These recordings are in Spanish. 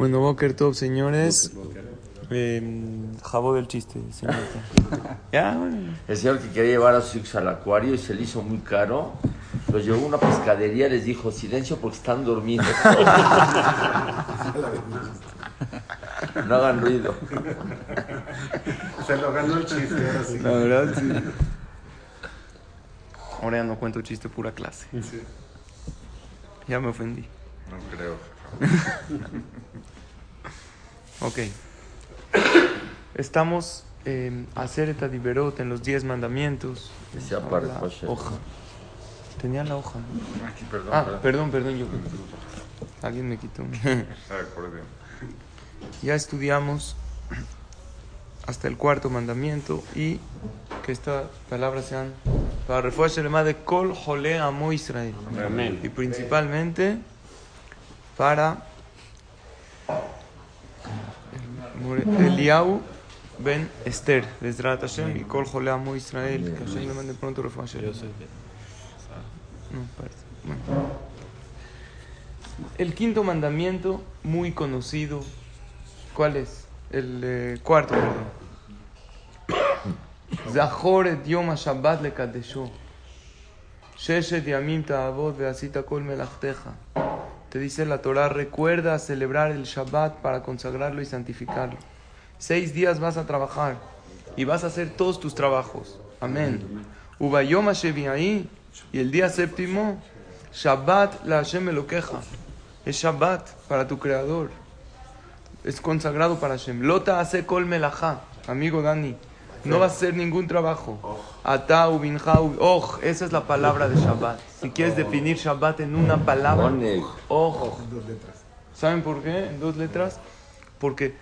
Bueno, Boker Top, señores. Eh, jabó del chiste, señorita. ya, bueno. El señor que quería llevar a sus hijos al acuario y se le hizo muy caro, los llevó a una pescadería les dijo silencio porque están durmiendo. no hagan ruido. Se lo ganó el chiste, ahora sí. La verdad, sí. Ahora ya no cuento chiste, pura clase. Sí. Ya me ofendí. No creo. Ok. Estamos en hacer et adiberot en los diez mandamientos. Que sea para La José. hoja. Tenía la hoja, ¿no? Aquí, perdón. Ah, perdón. perdón, perdón, yo. Alguien me quitó. Ah, ya estudiamos hasta el cuarto mandamiento y que estas palabras sean para refuerzo el de Kol Jole Amo Israel. Amén. Y principalmente para Eliau Ben Esther, Bezrat Hashem y Kol Jole Amo Israel. Que Hashem le mande pronto refuerzo. No, parece. Bueno. El quinto mandamiento, muy conocido. ¿Cuál es? El eh, cuarto, perdón. Zahor et yom ha-shabbat lekadesho. Sheshet yamim ta'avot ve'asita kol melachteja. Te dice la Torah, recuerda celebrar el Shabbat para consagrarlo y santificarlo. Seis días vas a trabajar y vas a hacer todos tus trabajos. Amén. Y el día séptimo, Shabbat la Hashem Elokeja. Es Shabbat para tu creador. Es consagrado para Hashem. Lota hace kol melajá. Amigo Dani, no va a hacer ningún trabajo. Ata ubinja ub- Oh, esa es la palabra de Shabbat. Si quieres definir Shabbat en una palabra, oh. Dos letras. ¿Saben por qué? En dos letras. Porque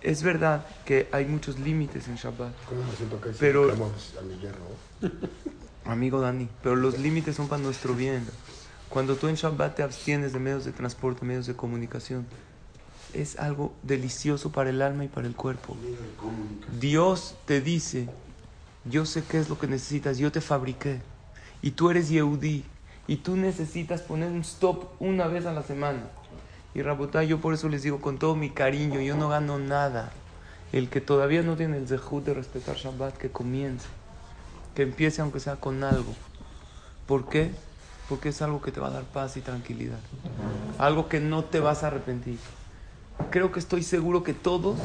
es verdad que hay muchos límites en Shabbat. ¿Cómo me siento que Pero-? Amigo Dani, pero los límites son para nuestro bien. Cuando tú en Shabbat te abstienes de medios de transporte, medios de comunicación, es algo delicioso para el alma y para el cuerpo. Dios te dice, yo sé qué es lo que necesitas, yo te fabriqué. Y tú eres Yehudí. Y tú necesitas poner un stop una vez a la semana. Y Rabotá, yo por eso les digo con todo mi cariño, yo no gano nada. El que todavía no tiene el zehut de respetar Shabbat, que comience. Que empiece aunque sea con algo. ¿Por qué? Porque es algo que te va a dar paz y tranquilidad. Algo que no te vas a arrepentir. Creo que estoy seguro que todos,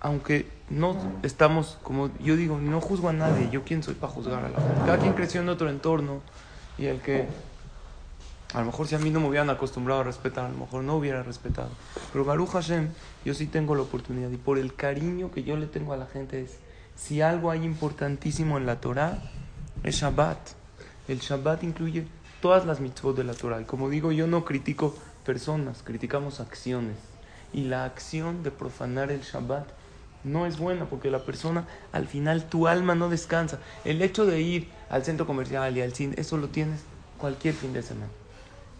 aunque no estamos, como yo digo, no juzgo a nadie. Yo quién soy para juzgar a la gente. Cada quien creció en otro entorno y el que a lo mejor si a mí no me hubieran acostumbrado a respetar, a lo mejor no hubiera respetado. Pero Baruch Hashem, yo sí tengo la oportunidad. Y por el cariño que yo le tengo a la gente es, si algo hay importantísimo en la Torah, es Shabbat. El Shabbat incluye todas las mitzvot de la Torah. Y como digo, yo no critico personas, criticamos acciones. Y la acción de profanar el Shabbat no es buena porque la persona, al final, tu alma no descansa. El hecho de ir al centro comercial y al cine, eso lo tienes cualquier fin de semana.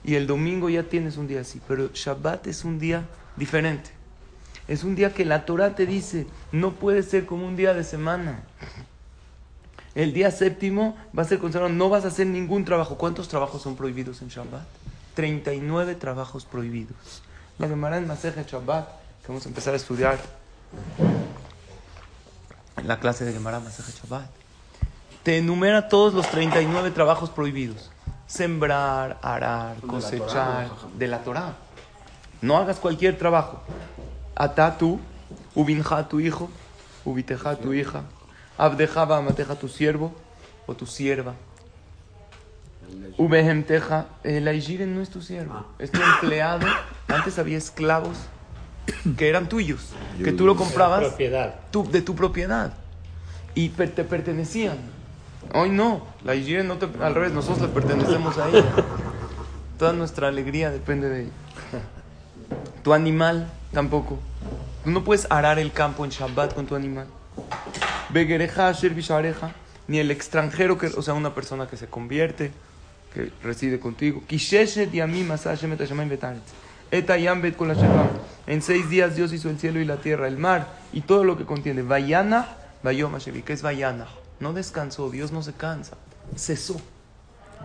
Y el domingo ya tienes un día así, pero Shabbat es un día diferente. Es un día que la Torah te dice, no puede ser como un día de semana. El día séptimo va a ser consagrado, no vas a hacer ningún trabajo. ¿Cuántos trabajos son prohibidos en Shabbat? 39 trabajos prohibidos. La Gemara en Masejet Shabbat, que vamos a empezar a estudiar en la clase de Gemara Masejet Shabbat, te enumera todos los 39 trabajos prohibidos. Sembrar, arar, cosechar, de la Torah. No hagas cualquier trabajo. Ata tú, ubinja tu hijo, ubiteja tu hija, abdeja amateja tu siervo o tu sierva. Ubehemteja, el Aijiren no es tu siervo, es tu empleado. Antes había esclavos que eran tuyos, que tú lo comprabas tu- de tu propiedad y per- te pertenecían. Hoy no, la higiene no te, al revés, nosotros le pertenecemos a ella. Toda nuestra alegría depende de ella. Tu animal tampoco. Tú no puedes arar el campo en Shabbat con tu animal. Begereja, asher bishareja, ni el extranjero, que, o sea, una persona que se convierte, que reside contigo. Kisheshet yamim asa Hashem et hashamayim v'taretz. Et hayam bet kol hashem. En seis días Dios hizo el cielo y la tierra, el mar y todo lo que contiene. Vayana, vayom Hashem. ¿Y ¿Qué es vayana? No descansó, Dios no se cansa. Cesó.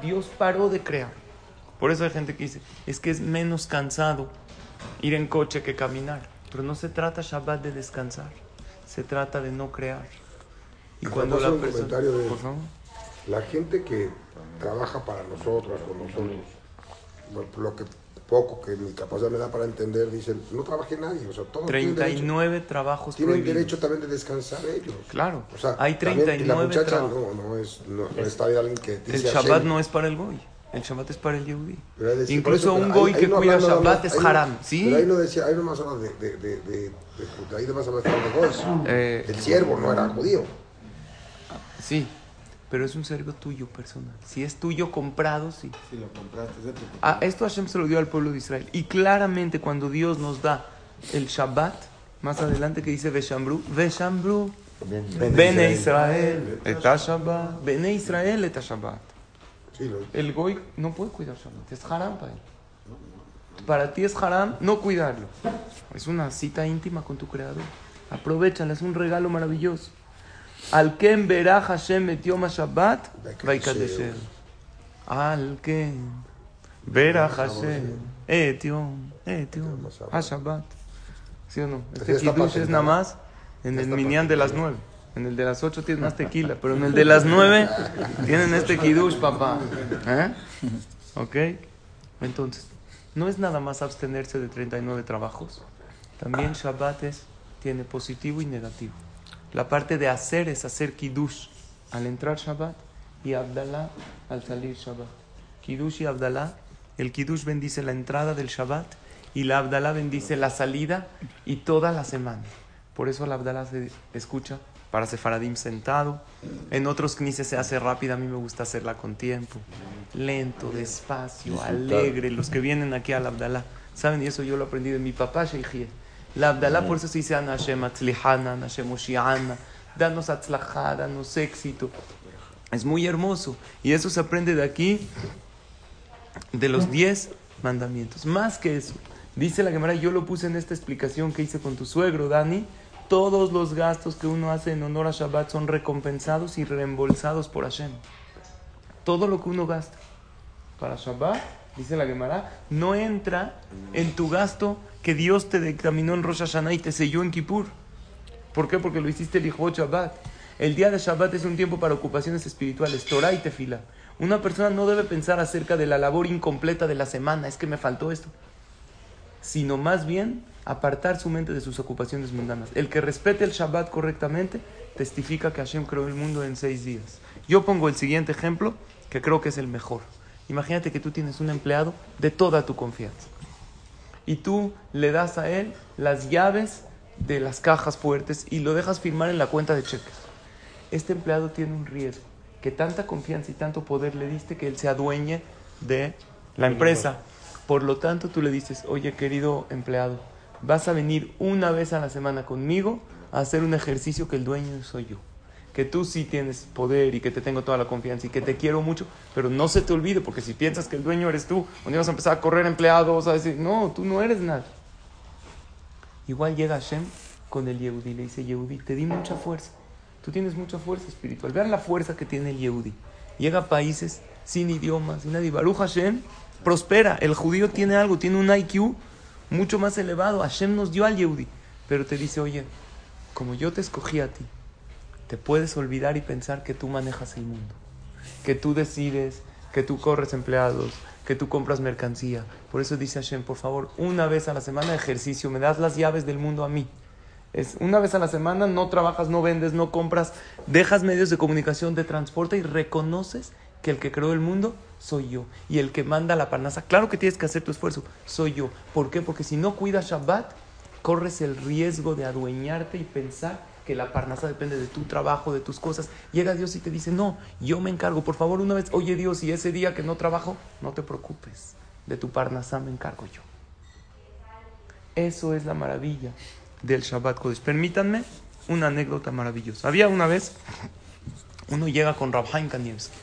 Dios paró de crear. Por eso hay gente que dice, es que es menos cansado ir en coche que caminar. Pero no se trata Shabbat de descansar, se trata de no crear. Y cuando la un persona... comentario de-. La gente que trabaja para nosotros, con nosotros, lo que poco que mi capacidad me da para entender, dicen, no trabaje nadie, o sea, todos tienen derecho, 39 trabajos tienen prohibidos. derecho también de descansar ellos. Claro, O sea, hay también- y 39 la muchacha trabajos. no, no es, no, no está bien alguien que dice El Hashem. Shabbat no es para el Goy, el Shabbat es para el Yehudi. Es decir, Incluso eso, un Goy que no cuida nada Shabbat más- es ahí no- haram, ¿sí? Pero ahí no decía, ahí no más habla de, de, de, de, ahí nomás habla de Goy. Eh, El siervo no era judío. Sí, pero es un servo tuyo personal. Si es tuyo comprado, sí. Si lo compraste, es de tu Ah, esto Hashem se lo dio al pueblo de Israel. Y claramente cuando Dios nos da el Shabbat, más adelante que dice Veshambru, Veshambru. Bene Israel, et Shabbat, Bene Israel, et Shabbat. El Goy no puede cuidar Shabbat, es haram para él. Para ti es haram no cuidarlo. Es una cita íntima con tu creador. Aprovechala, es un regalo maravilloso. Al Ken verá Hashem et Yom Shabbat, Vaikadesher. Al Ken verá Hashem et Yom, et Yom Shabbat. ¿Sí o no? Este Kiddush es nada más en el minyan de las nueve. En el de las ocho tienes más tequila, pero en el de las nueve tienen este Kiddush, papá. ¿Eh? ¿Ok? Entonces, no es nada más abstenerse de 39 trabajos. También Shabbat es, tiene positivo y negativo. La parte de hacer es hacer Kiddush al entrar Shabbat y Abdalá al salir Shabbat. Kiddush y Abdalá, el Kiddush bendice la entrada del Shabbat y la Abdalá bendice la salida y toda la semana. Por eso la Abdalá se escucha para Sefaradim sentado. En otros knises se hace rápida, a mí me gusta hacerla con tiempo. Lento, despacio, alegre. Los que vienen aquí al Abdalá, ¿saben? Y eso yo lo aprendí de mi papá, Sheikhie. La Abdalá, por eso se dice Hashem Atzlihana, Ana Hashem Oshiana. Danos atzlajá, danos éxito. Es muy hermoso. Y eso se aprende de aquí, de los diez mandamientos. Más que eso, dice la Gemara, yo lo puse en esta explicación que hice con tu suegro, Dani. Todos los gastos que uno hace en honor a Shabbat son recompensados y reembolsados por Hashem. Todo lo que uno gasta para Shabbat, dice la Gemara, no entra en tu gasto que Dios te dictaminó en Rosh Hashanah y te selló en Kippur. ¿Por qué? Porque lo hiciste el hijo Shabbat. El día de Shabbat es un tiempo para ocupaciones espirituales, Torah y Tefila. Una persona no debe pensar acerca de la labor incompleta de la semana, es que me faltó esto, sino más bien apartar su mente de sus ocupaciones mundanas. El que respete el Shabbat correctamente testifica que Hashem creó el mundo en seis días. Yo pongo el siguiente ejemplo, que creo que es el mejor. Imagínate que tú tienes un empleado de toda tu confianza y tú le das a él las llaves de las cajas fuertes y lo dejas firmar en la cuenta de cheques. Este empleado tiene un riesgo, que tanta confianza y tanto poder le diste que él se adueñe de la empresa. Por lo tanto, tú le dices, oye querido empleado, vas a venir una vez a la semana conmigo a hacer un ejercicio que el dueño soy yo. Que tú sí tienes poder y que te tengo toda la confianza y que te quiero mucho, pero no se te olvide, porque si piensas que el dueño eres tú, un día vas a empezar a correr empleados, a decir, no, tú no eres nada. Igual llega Hashem con el Yehudi, le dice, Yehudi, te di mucha fuerza, tú tienes mucha fuerza espiritual. Vean la fuerza que tiene el Yehudi. Llega a países sin idiomas, sin nadie. Baruch Hashem prospera. El judío tiene algo, tiene un IQ mucho más elevado. Hashem nos dio al Yehudi. Pero te dice, oye, como yo te escogí a ti, te puedes olvidar y pensar que tú manejas el mundo, que tú decides, que tú corres empleados, que tú compras mercancía. Por eso dice Hashem, por favor, una vez a la semana ejercicio, me das las llaves del mundo a mí. Es una vez a la semana, no trabajas, no vendes, no compras, dejas medios de comunicación, de transporte y reconoces que el que creó el mundo soy yo. Y el que manda la parnasa, claro que tienes que hacer tu esfuerzo, soy yo. ¿Por qué? Porque si no cuidas Shabbat, corres el riesgo de adueñarte y pensar que la parnasa depende de tu trabajo, de tus cosas. Llega Dios y te dice, no, yo me encargo. Por favor, una vez, oye Dios, y ese día que no trabajo, no te preocupes. De tu parnasa me encargo yo. Eso es la maravilla del Shabbat Kodesh. Permítanme una anécdota maravillosa. Había una vez, uno llega con Rabhaim Kanievski.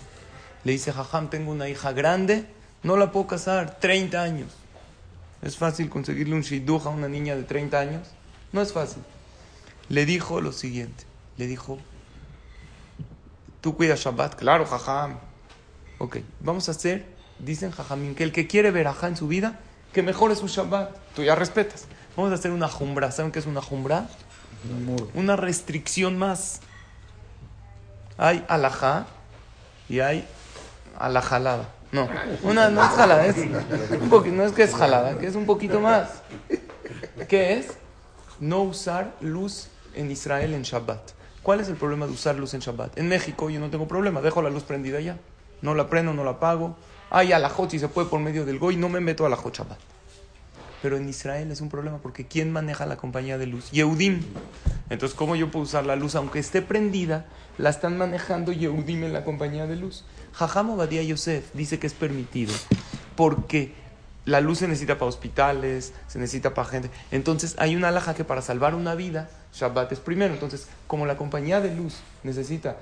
Le dice, Jajam, tengo una hija grande, no la puedo casar, 30 años. ¿Es fácil conseguirle un shidduch a una niña de 30 años? No es fácil. Le dijo lo siguiente. Le dijo, ¿tú cuidas Shabbat? Claro, Jajam. Ok, vamos a hacer, dicen Jajamín, que el que quiere verajá en su vida, que mejore su Shabbat. Tú ya respetas. Vamos a hacer una jumbra. ¿Saben qué es una jumbra? Una restricción más. Hay alajá y hay alajalada. No, una no es jalada, es un poquito, no es que es jalada, que es un poquito más. ¿Qué es? No usar luz en Israel en Shabbat. ¿Cuál es el problema de usar luz en Shabbat? En México yo no tengo problema, dejo la luz prendida ya. No la prendo, no la apago. Hay alajot si se puede por medio del goy, no me meto a la Shabbat. Pero en Israel es un problema porque ¿quién maneja la compañía de luz? Yehudim. Entonces, ¿cómo yo puedo usar la luz? Aunque esté prendida, la están manejando Yehudim en la compañía de luz. Jajam Obadiah Yosef dice que es permitido porque la luz se necesita para hospitales, se necesita para gente. Entonces, hay una alhaja que para salvar una vida, Shabbat es primero. Entonces, como la compañía de luz necesita,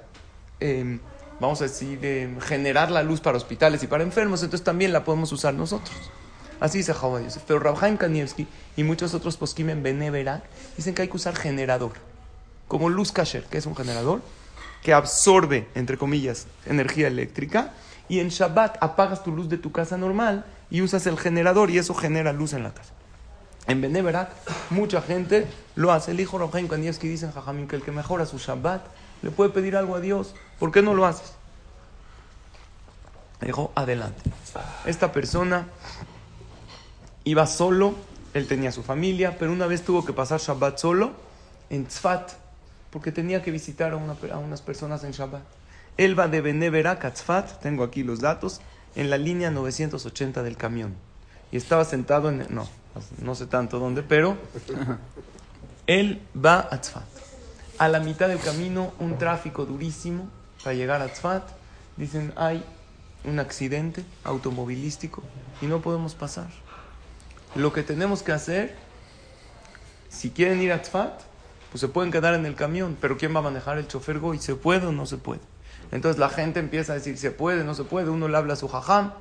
em, vamos a decir, em, generar la luz para hospitales y para enfermos, entonces también la podemos usar nosotros. Así dice Java. Pero Rabhaim Kanievski y muchos otros poskim en Beneverak dicen que hay que usar generador. Como luz kasher, que es un generador que absorbe, entre comillas, energía eléctrica. Y en Shabbat apagas tu luz de tu casa normal y usas el generador y eso genera luz en la casa. En Beneverak, mucha gente lo hace. El hijo Rabhaim Kanievski dice en Jajamín que el que mejora su Shabbat le puede pedir algo a Dios. ¿Por qué no lo haces? Dijo, adelante. Esta persona iba solo, él tenía su familia, pero una vez tuvo que pasar Shabbat solo en Tzfat, porque tenía que visitar a, unas personas en Shabbat. Él va de Beneverak a Tzfat, tengo aquí los datos, en la línea 980 del camión. Y estaba sentado en... No, no sé tanto dónde, pero él va a Tzfat. A la mitad del camino, un tráfico durísimo para llegar a Tzfat. Dicen, hay un accidente automovilístico y no podemos pasar. Lo que tenemos que hacer, si quieren ir a Tzfat, pues se pueden quedar en el camión, pero ¿quién va a manejar el chofer Goy? ¿Se puede o no se puede? Entonces la gente empieza a decir, ¿se puede no se puede? Uno le habla a su jajam,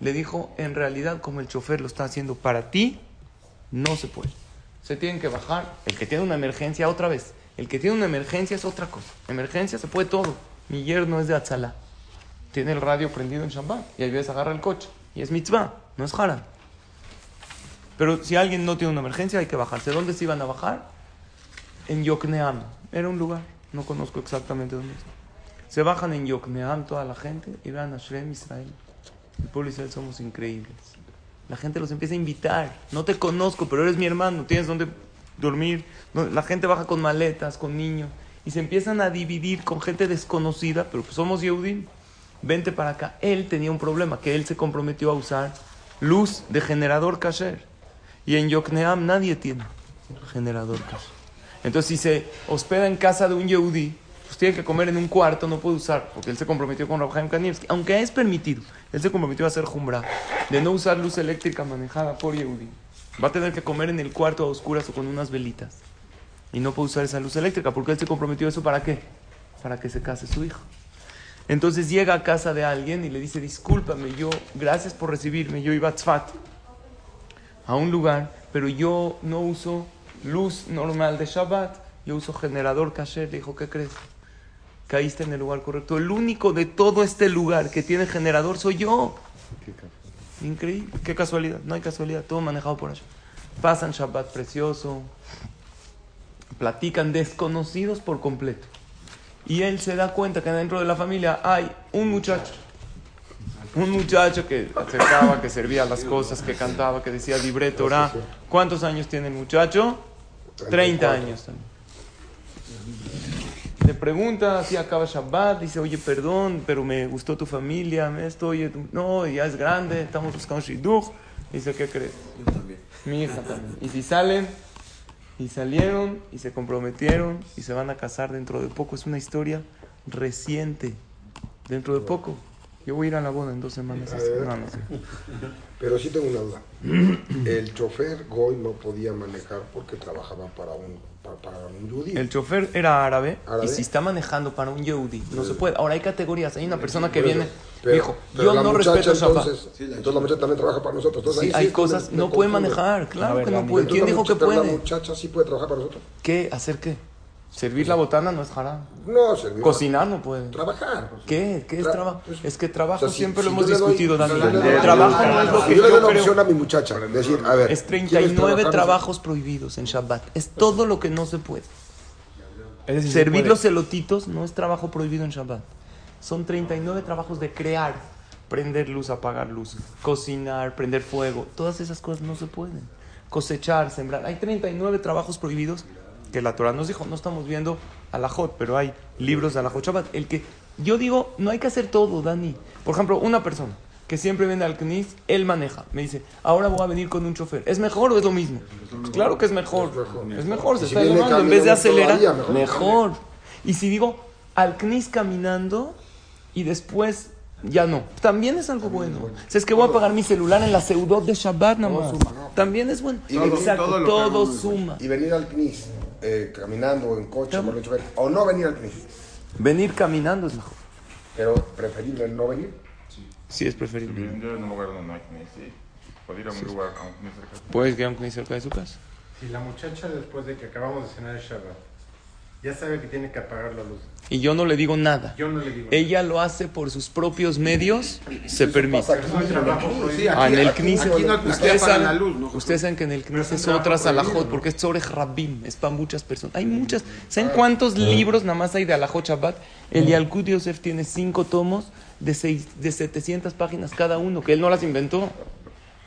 le dijo, en realidad como el chofer lo está haciendo para ti, no se puede. Se tienen que bajar. El que tiene una emergencia, otra vez. El que tiene una emergencia es otra cosa. Emergencia se puede todo. Mi yerno es de Atzalá. Tiene el radio prendido en Shabbat y ahí ves agarra el coche. Y es mitzvah, no es haram. Pero si alguien no tiene una emergencia, hay que bajarse. ¿Dónde se iban a bajar? En Yokneam. Era un lugar, no conozco exactamente dónde. Se bajan en Yokneam toda la gente y van a Shrem Israel. El pueblo Israel somos increíbles. La gente los empieza a invitar. No te conozco, pero eres mi hermano, tienes dónde dormir. La gente baja con maletas, con niños. Y se empiezan a dividir con gente desconocida, pero pues somos Yehudim. Vente para acá. Él tenía un problema, que él se comprometió a usar luz de generador kasher. Y en Yokneam nadie tiene generador Entonces, si se hospeda en casa de un Yehudi, pues tiene que comer en un cuarto, no puede usar, porque él se comprometió con Rabhaim Kanievski. Aunque es permitido, él se comprometió a hacer jumbra, de no usar luz eléctrica manejada por Yehudi. Va a tener que comer en el cuarto a oscuras o con unas velitas. Y no puede usar esa luz eléctrica, porque él se comprometió eso para qué? Para que se case su hijo. Entonces llega a casa de alguien y le dice, discúlpame, yo, gracias por recibirme, yo iba a Tzfat a un lugar, pero yo no uso luz normal de Shabbat, yo uso generador kasher. Le dijo, ¿qué crees? Caíste en el lugar correcto. El único de todo este lugar que tiene generador soy yo. Increíble, qué casualidad. No hay casualidad, todo manejado por allá. Pasan Shabbat precioso, platican desconocidos por completo. Y él se da cuenta que dentro de la familia hay un muchacho un muchacho que acercaba, que servía las cosas, que cantaba, que decía libre Torah. ¿Cuántos años tiene el muchacho? 30 años. Le pregunta, si acaba Shabbat, dice, oye, perdón, pero me gustó tu familia, esto, oye, no, ya es grande, estamos buscando Shidduch. Dice, ¿qué crees? Yo también. Mi hija también. Y si salen, y salieron, y se comprometieron, y se van a casar dentro de poco. Es una historia reciente, dentro de poco. Yo voy a ir a la boda en dos semanas. Pero sí tengo una duda. El chofer Goy no podía manejar porque trabajaba para un, para, un yudí. El chofer era árabe, y si está manejando para un yudí, no se puede. Ahora hay categorías. Hay una persona que viene, dijo, yo no respeto entonces, entonces la muchacha también trabaja para nosotros. sí, hay cosas, no puede manejar, claro que no puede. ¿Quién dijo que puede? la muchacha sí puede trabajar para nosotros. ¿Qué? ¿Hacer qué? Servir la botana no es haram. No, servir. Cocinar no puede. Trabajar. ¿Qué? ¿Qué es Tra- trabajo? Es que trabajo O sea, si- siempre lo hemos doy- discutido, doy- Trabajo no es lo que yo le doy la creo. opción a mi muchacha, decir, a ver. Es ¿quieres 39 trabajar? trabajos prohibidos en Shabbat. Es todo lo que no se puede. Decir, Servir se los puede. elotitos no es trabajo prohibido en Shabbat. Son 39 trabajos de crear. Prender luz, apagar luz. Cocinar, prender fuego. Todas esas cosas no se pueden. Cosechar, sembrar. Hay 39 trabajos prohibidos que la Torah nos dijo. No estamos viendo Alajot, pero hay libros de Alajot Shabbat. El que yo digo, no hay que hacer todo, Dani. Por ejemplo, una persona que siempre viene al CNIS, él maneja. Me dice, ahora voy a venir con un chofer. ¿Es mejor o es lo mismo? Pues claro que es mejor. Es mejor, se si está elevando. En vez de acelerar, mejor. Y si digo al CNIS caminando y después ya no, también es algo bueno. O sea, es que voy a pagar mi celular en la seudot de Shabbat nada más. También es bueno. Y Exacto, todo todo suma. Y venir al CNIS eh, caminando en coche, Claro. o no venir al CNIS. Venir caminando es mejor. Pero preferible no venir. Sí, es preferible. En un lugar donde no hay sí. Puede ir a un lugar, a un CNIS cerca. Puedes ir a un CNIS cerca de su casa. Si la muchacha después de que acabamos de cenar el Shabbat, ya sabe que tiene que apagar la luz. Y yo no le digo nada. Yo no le digo. Ella lo hace por sus propios medios, se permite. Ah, en el CNIS, no- ustedes, apagan saben, la luz, ¿no? ustedes saben que en el CNIS es otra ¿no? porque es sobre Rabim, es para muchas personas. Hay muchas. ¿Saben cuántos libros nada más hay de Alajot Shabbat? El Yalkut Yosef tiene cinco tomos de, seis, de 700 páginas cada uno, que él no las inventó.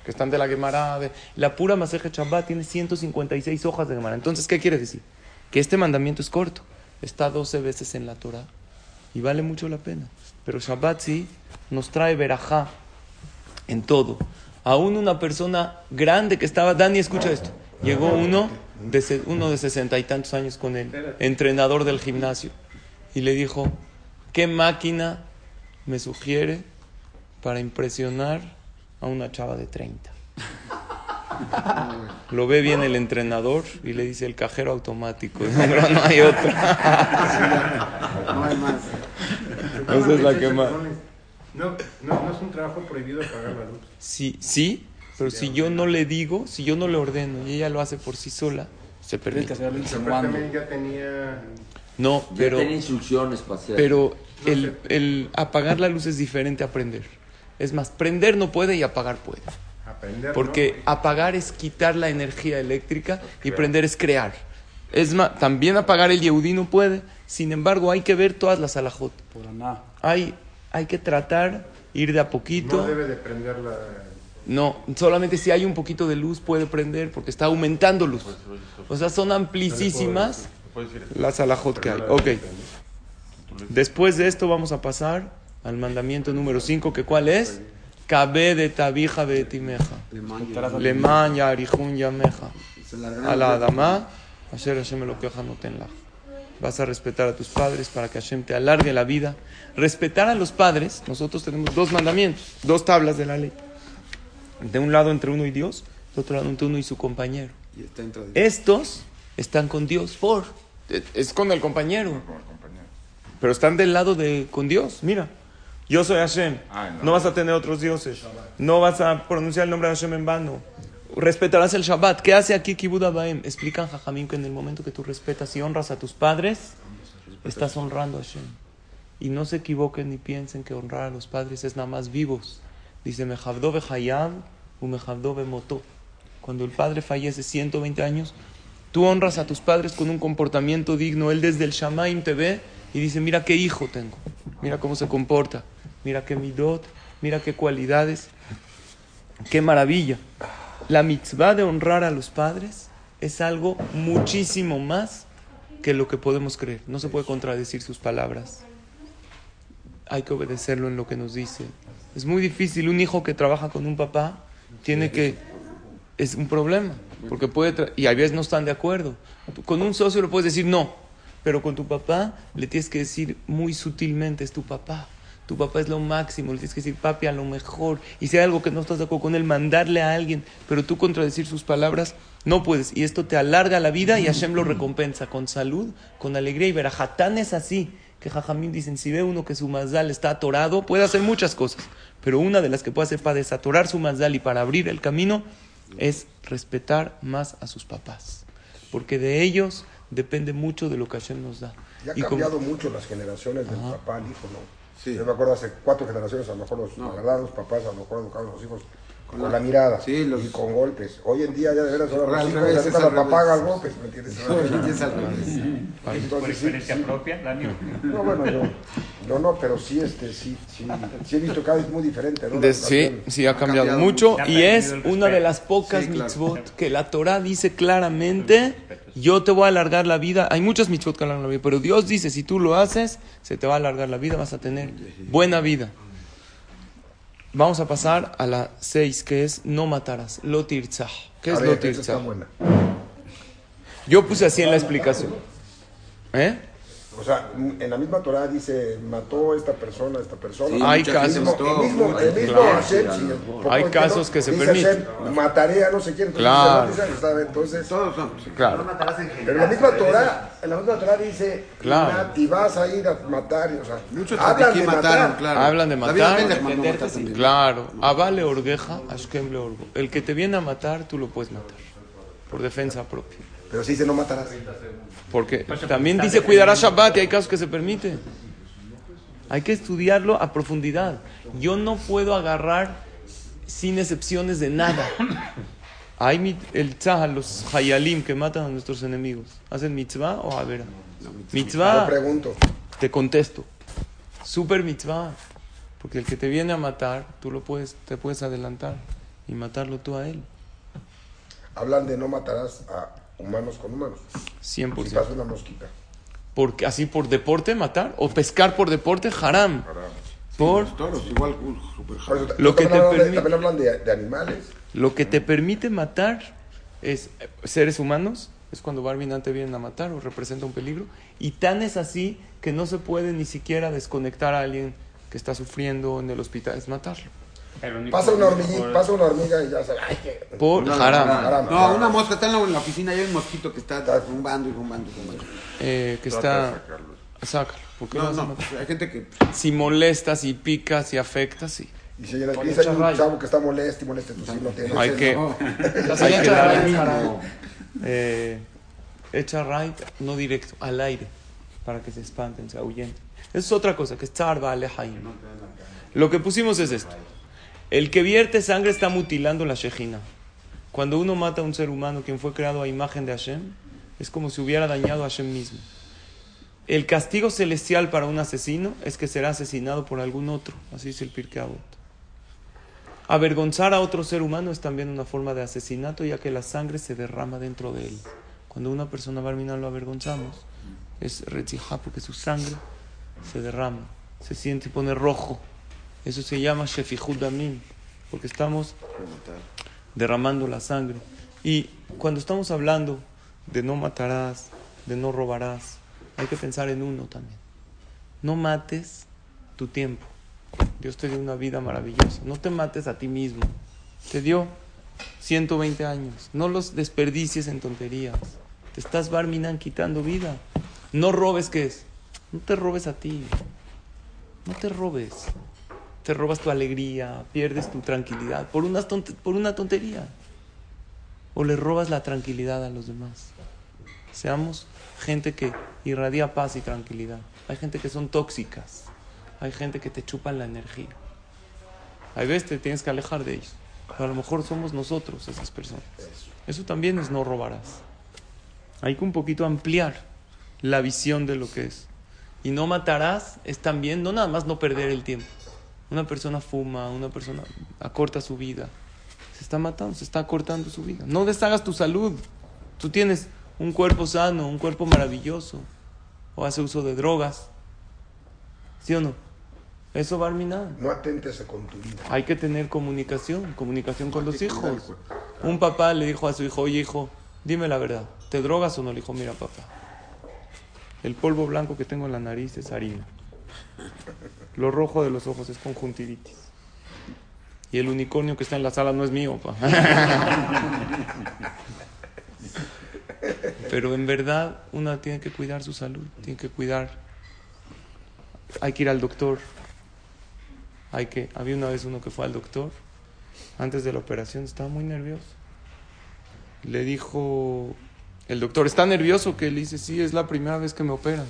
Que están de la Gemara. de- La pura Maseje Shabbat tiene 156 hojas de Gemara. Entonces, ¿qué quiere decir? Que este mandamiento es corto. Está 12 veces en la Torah y vale mucho la pena. Pero Shabbat sí nos trae verajá en todo. Aún una persona grande que estaba, Dani, escucha esto. Llegó uno de, uno de sesenta y tantos años con el entrenador del gimnasio y le dijo, ¿qué máquina me sugiere para impresionar a una chava de 30? Lo ve bien el entrenador y le dice el cajero automático. No, pero no hay otra. No hay más. Esa es la que más. No, no, no es un trabajo prohibido apagar la luz. Sí, sí, pero si yo no le digo, si yo no le ordeno y ella lo hace por sí sola, se Tienes que permite. ya tenía. No, Ya pero, tiene instrucciones para hacer. pero el, el apagar la luz es diferente a prender. Es más, prender no puede y apagar puede. Aprender. Porque apagar es quitar la energía eléctrica y prender es crear. Es más, también apagar el Yehudí no puede. Sin embargo, hay que ver todas las alajot. Por nada. Hay, hay que tratar, ir de a poquito. No debe de prender la. No, solamente si hay un poquito de luz puede prender porque está aumentando luz. O sea, son amplísimas las alajot que hay. Ok. Después de esto vamos a pasar al mandamiento número 5, que cuál es? Cabe de tabija betimeja. Leman yarihun yameja. A la adama, Asher Hashem me lo queja no tenla. Vas a respetar a tus padres para que Hashem te alargue la vida. Respetar a los padres, nosotros tenemos dos mandamientos, dos tablas de la ley. De un lado entre uno y Dios, de otro lado entre uno y su compañero. Y está dentro de Estos están con Dios por. Es con el compañero. como el compañero. Pero están del lado de con Dios. Mira, yo soy Hashem. Ah, no. Vas a tener otros dioses. No vas a pronunciar el nombre de Hashem en vano. Respetarás el Shabbat. ¿Qué hace aquí Kibud Abaem? Explican Jajamín que en el momento que tú respetas y honras a tus padres, estás honrando a Hashem. Y no se equivoquen ni piensen que honrar a los padres es nada más vivos. Dice, Mejabdo Hayam u Mejabdo moto. Cuando el padre fallece 120 años, tú honras a tus padres con un comportamiento digno. Él desde el Shamaim te ve y dice, mira qué hijo tengo. Mira cómo se comporta. Mira qué midot. Mira qué cualidades. Qué maravilla. La mitzvah de honrar a los padres es algo muchísimo más que lo que podemos creer. No se puede contradecir sus palabras. Hay que obedecerlo en lo que nos dice. Es muy difícil. Un hijo que trabaja con un papá tiene que... Es un problema. Porque puede... Y a veces no están de acuerdo. Con un socio le puedes decir no. Pero con tu papá le tienes que decir muy sutilmente, es tu papá. Tu papá es lo máximo, le tienes que decir, papi, a lo mejor. Y si hay algo que no estás de acuerdo con él, mandarle a alguien. Pero tú contradecir sus palabras, no puedes. Y esto te alarga la vida y Hashem lo recompensa con salud, con alegría y verajatán es así. Que Jajamín dicen, si ve uno que su mazal está atorado, puede hacer muchas cosas. Pero una de las que puede hacer para desatorar su mazal y para abrir el camino es respetar más a sus papás. Porque de ellos depende mucho de lo que Hashem nos da. Ya ha Y como- cambiado mucho las generaciones del Ajá. papá al hijo, ¿no? Sí. Yo me acuerdo hace cuatro generaciones, a lo mejor los, No. papás a lo mejor educaban a los hijos con, la- la, mirada Sí, los- y con golpes. Hoy en día ya de veras ahora Al revés, es al los papá revés. hagan golpes, ¿me entiendes? Sí, es al revés. ¿Por experiencia sí. propia, Dani? No, bueno, yo, yo no, pero sí, este, sí, sí, sí he visto cada vez muy diferente, ¿no? De- sí, sí, ha cambiado, cambiado mucho y Ha es una de las pocas Sí, claro. mitzvot que la Torah dice claramente, yo te voy a alargar la vida. Hay muchas mitzvot que alargan la vida, pero Dios dice, si tú lo haces, se te va a alargar la vida, vas a tener buena vida. Vamos a pasar a la 6, que es no matarás, lo tirzah. ¿Qué A es ver, lo tirzah? Yo puse así en la explicación. ¿Eh? O sea, en la misma Torah dice, mató esta persona, esta persona. Sí, Hay casos- gente El mató, mismo, el mismo Claro, Hashem, claro. sí, el poco Hay casos que se permiten. Mataré a no sé quién. entonces Claro. Entonces, Todos son. Claro. pero la misma Torah, en la misma Torah dice, Claro. y vas a ir a matar, y, o sea, Muchos hablan de aquí matar. mataron, claro. Hablan de matar. Matar también. Claro. Avale orgeja, ashkem le orgo. El que te viene a matar, tú lo puedes matar. Por defensa propia. Pero sí dice, no matarás. Porque también dice defendiendo. cuidará Shabbat y hay casos que se permite. Hay que estudiarlo a profundidad. Yo no puedo agarrar sin excepciones de nada. Hay el tzahal, los hayalim que matan a nuestros enemigos. ¿Hacen mitzvah o avera? Yo Mitzvah, pregunto, te contesto. Super mitzvah. Porque el que te viene a matar, tú lo puedes, te puedes adelantar y matarlo tú a él. hablan de no matarás a humanos con humanos. Si 100%. pasa una mosquita. Porque así por deporte matar o pescar por deporte, haram. Por Los toros, igual, uh, super Por eso, Lo que te hablan permite- También hablan de, de animales. Lo que te permite matar es eh, seres humanos, es cuando Barbie te vienen a matar o representa un peligro. Y tan es así que no se puede ni siquiera desconectar a alguien que está sufriendo en el hospital, es matarlo. Pasa una hormiguita, pasa una hormiga y ya se... Ay, qué... Por No, haram. No, una mosca está en la, en la oficina y hay un mosquito que está rumbando y rumbando y rumbando. eh, que Trata está... sacarlo. Sácalo. ¿por qué No, no, hay gente que. Si molestas, si picas, si afectas, sí. Y si Con piensa hay un raya. chavo que está molesto y molesto, pues sí no tiene... Hay que, No. hay que darle eh, echa right, no directo, al aire, para que se espanten, se ahuyenten. Eso es otra cosa, que es tzarba alejaim. Lo que pusimos es esto. El que vierte sangre está mutilando la shejina. Cuando uno mata a un ser humano quien fue creado a imagen de Hashem, es como si hubiera dañado a Hashem mismo. El castigo celestial para un asesino es que será asesinado por algún otro. Así dice el Pirkei. Avergonzar a otro ser humano es también una forma de asesinato, ya que la sangre se derrama dentro de él. Cuando una persona barmina lo avergonzamos, es retzijá, porque su sangre se derrama, se siente y pone rojo. Eso se llama shefihud damim, porque estamos derramando la sangre. Y cuando estamos hablando de no matarás, de no robarás, hay que pensar en uno también. No mates tu tiempo. Dios te dio una vida maravillosa. No te mates a ti mismo. Te dio 120 años. No los desperdicies en tonterías. Te estás barminan quitando vida. No robes, ¿qué es? No te robes a ti. No te robes. Te robas tu alegría, pierdes tu tranquilidad por, unas por una tontería. O le robas la tranquilidad a los demás. Seamos gente que irradia paz y tranquilidad. Hay gente que son tóxicas. Hay gente que te chupan la energía. Hay veces te tienes que alejar de ellos. Pero a lo mejor somos nosotros esas personas. Eso también es no robarás. Hay que un poquito ampliar la visión de lo que es. Y no matarás es también, no nada más no perder el tiempo. Una persona fuma, una persona acorta su vida. Se está matando, se está acortando su vida. No deshagas tu salud. Tú tienes un cuerpo sano, un cuerpo maravilloso. O hace uso de drogas. ¿Sí o no? Eso va a arminar. No atentes con tu vida. Hay que tener comunicación, comunicación con los hijos. Un papá le dijo a su hijo, oye hijo, dime la verdad, ¿te drogas o no? Le dijo, mira papá, el polvo blanco que tengo en la nariz es harina. Lo rojo de los ojos es conjuntivitis. Y el unicornio que está en la sala no es mío, pa. Pero en verdad una tiene que cuidar su salud, tiene que cuidar. Hay que ir al doctor. Hay que. Había una vez uno que fue al doctor antes de la operación, estaba muy nervioso. Le dijo El doctor está nervioso que le dice, sí, es la primera vez que me operan.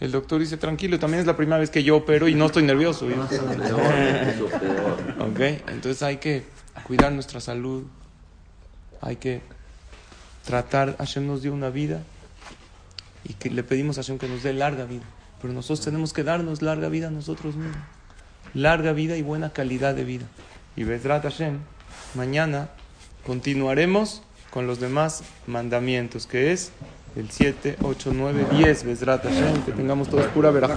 El doctor dice, tranquilo, también es la primera vez que yo opero y no estoy nervioso. ¿Ok? Entonces hay que cuidar nuestra salud. Hay que tratar, Hashem nos dio una vida y que le pedimos a Hashem que nos dé larga vida. Pero nosotros tenemos que darnos larga vida a nosotros mismos. Larga vida y buena calidad de vida. Y Bezrat Hashem, mañana continuaremos con los demás mandamientos, que es el 7, 8, 9, 10. Bezrat Hashem, que tengamos todos pura verajá.